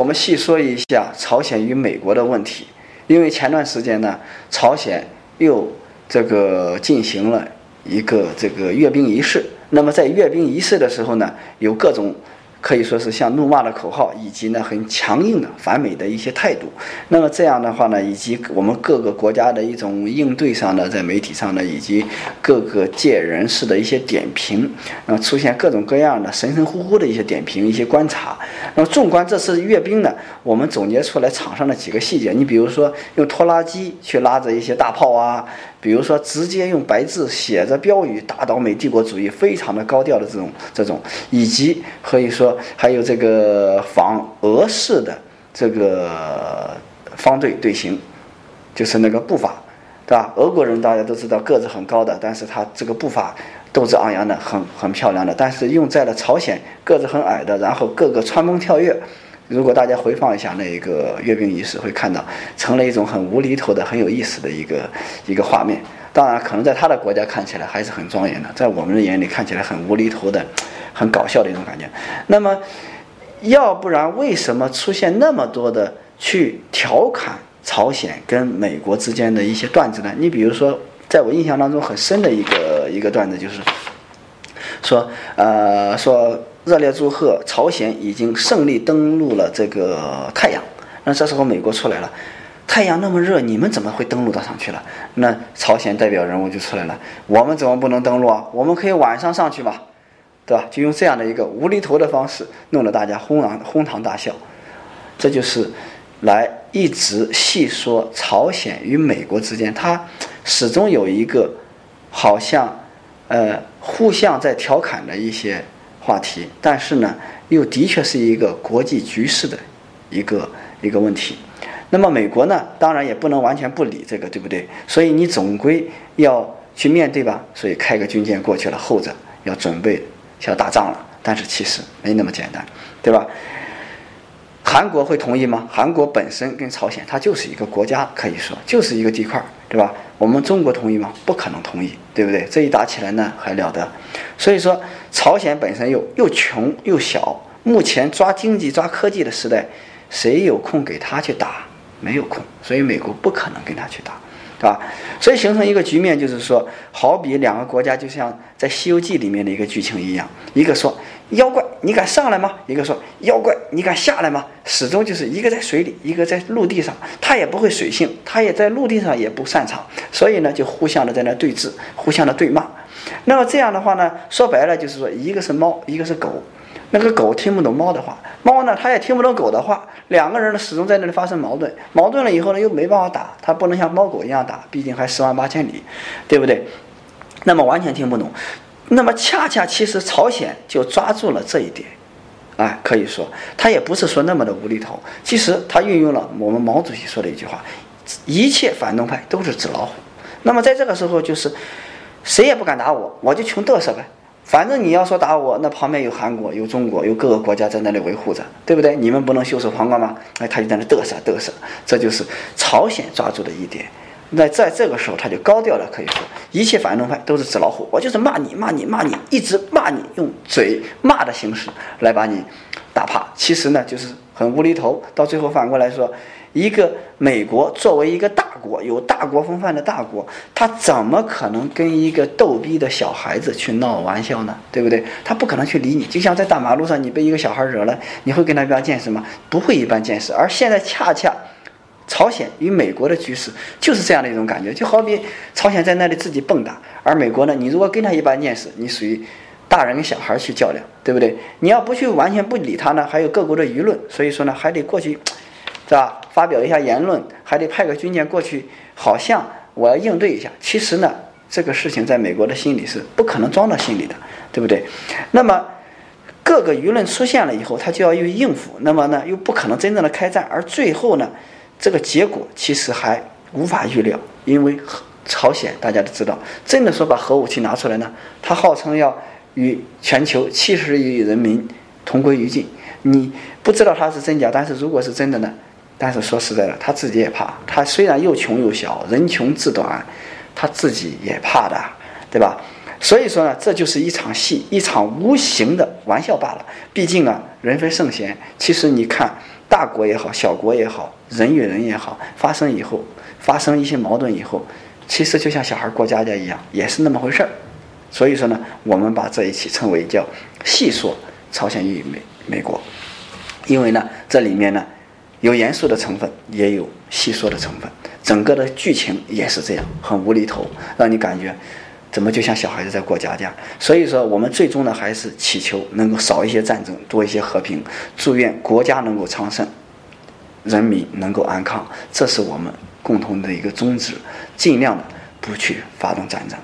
我们细说一下朝鲜与美国的问题，因为前段时间呢，朝鲜又这个进行了一个这个阅兵仪式。那么在阅兵仪式的时候呢，有各种。可以说是像怒骂的口号，以及呢很强硬的反美的一些态度。那么这样的话呢，以及我们各个国家的一种应对上的，在媒体上呢，以及各个界人士的一些点评，那么出现各种各样的神神乎乎的一些点评、一些观察。那么纵观这次阅兵呢，我们总结出来场上的几个细节。你比如说用拖拉机去拉着一些大炮啊。比如说，直接用白字写着标语打倒美帝国主义，非常的高调的这种这种，以及可以说还有这个仿俄式的这个方队队形，就是那个步伐，对吧？俄国人大家都知道个子很高的，但是他这个步伐斗志昂扬的，很很漂亮的。但是用在了朝鲜个子很矮的，然后各个穿崩跳跃。如果大家回放一下那一个阅兵仪式，会看到成了一种很无厘头的、很有意思的一个一个画面。当然，可能在他的国家看起来还是很庄严的，在我们的眼里看起来很无厘头的、很搞笑的一种感觉。那么，要不然为什么出现那么多的去调侃朝鲜跟美国之间的一些段子呢？你比如说，在我印象当中很深的一个一个段子，就是说，呃，说。热烈祝贺朝鲜已经胜利登陆了这个太阳。那这时候美国出来了，太阳那么热，你们怎么会登陆到上去了？那朝鲜代表人物就出来了，我们怎么不能登陆啊？我们可以晚上上去嘛，对吧？就用这样的一个无厘头的方式，弄得大家哄堂哄堂大笑。这就是来一直细说朝鲜与美国之间，它始终有一个好像呃互相在调侃的一些。话题，但是呢，又的确是一个国际局势的一个一个问题。那么美国呢，当然也不能完全不理这个，对不对？所以你总归要去面对吧。所以开个军舰过去了，后者要准备要打仗了。但是其实没那么简单，对吧？韩国会同意吗？韩国本身跟朝鲜，它就是一个国家，可以说就是一个地块，对吧？我们中国同意吗？不可能同意，对不对？这一打起来呢，还了得？所以说，朝鲜本身又又穷又小，目前抓经济、抓科技的时代，谁有空给他去打？没有空，所以美国不可能跟他去打。对吧？所以形成一个局面，就是说，好比两个国家，就像在《西游记》里面的一个剧情一样，一个说妖怪，你敢上来吗？一个说妖怪，你敢下来吗？始终就是一个在水里，一个在陆地上，他也不会水性，他也在陆地上也不擅长，所以呢，就互相的在那对峙，互相的对骂。那么这样的话呢，说白了就是说，一个是猫，一个是狗。那个狗听不懂猫的话，猫呢，它也听不懂狗的话。两个人呢，始终在那里发生矛盾。矛盾了以后呢，又没办法打，它不能像猫狗一样打，毕竟还十万八千里，对不对？那么完全听不懂。那么恰恰其实朝鲜就抓住了这一点，啊，可以说他也不是说那么的无厘头。其实他运用了我们毛主席说的一句话：一切反动派都是纸老虎。那么在这个时候，就是谁也不敢打我，我就穷嘚瑟呗。反正你要说打我，那旁边有韩国、有中国、有各个国家在那里维护着，对不对？你们不能袖手旁观吗？哎，他就在那嘚瑟嘚瑟，这就是朝鲜抓住的一点。那在这个时候，他就高调了，可以说一切反动派都是纸老虎，我就是骂你、骂你、骂你，一直骂你，用嘴骂的形式来把你打怕。其实呢，就是很无厘头。到最后反过来说。一个美国作为一个大国，有大国风范的大国，他怎么可能跟一个逗逼的小孩子去闹玩笑呢？对不对？他不可能去理你。就像在大马路上，你被一个小孩惹了，你会跟他一般见识吗？不会一般见识。而现在恰恰，朝鲜与美国的局势就是这样的一种感觉，就好比朝鲜在那里自己蹦跶，而美国呢，你如果跟他一般见识，你属于大人跟小孩去较量，对不对？你要不去完全不理他呢，还有各国的舆论，所以说呢，还得过去。是吧？发表一下言论，还得派个军舰过去，好像我要应对一下。其实呢，这个事情在美国的心里是不可能装到心里的，对不对？那么各个舆论出现了以后，他就要去应付。那么呢，又不可能真正的开战，而最后呢，这个结果其实还无法预料，因为朝鲜大家都知道，真的说把核武器拿出来呢，他号称要与全球七十亿人民同归于尽。你不知道他是真假，但是如果是真的呢？但是说实在的，他自己也怕。他虽然又穷又小，人穷志短，他自己也怕的，对吧？所以说呢，这就是一场戏，一场无形的玩笑罢了。毕竟啊，人非圣贤。其实你看，大国也好，小国也好，人与人也好，发生以后，发生一些矛盾以后，其实就像小孩过家家一样，也是那么回事儿。所以说呢，我们把这一期称为叫细说朝鲜与美美国，因为呢，这里面呢有严肃的成分，也有细说的成分，整个的剧情也是这样，很无厘头，让你感觉怎么就像小孩子在过家家。所以说，我们最终呢还是祈求能够少一些战争，多一些和平，祝愿国家能够昌盛，人民能够安康，这是我们共同的一个宗旨，尽量的不去发动战争。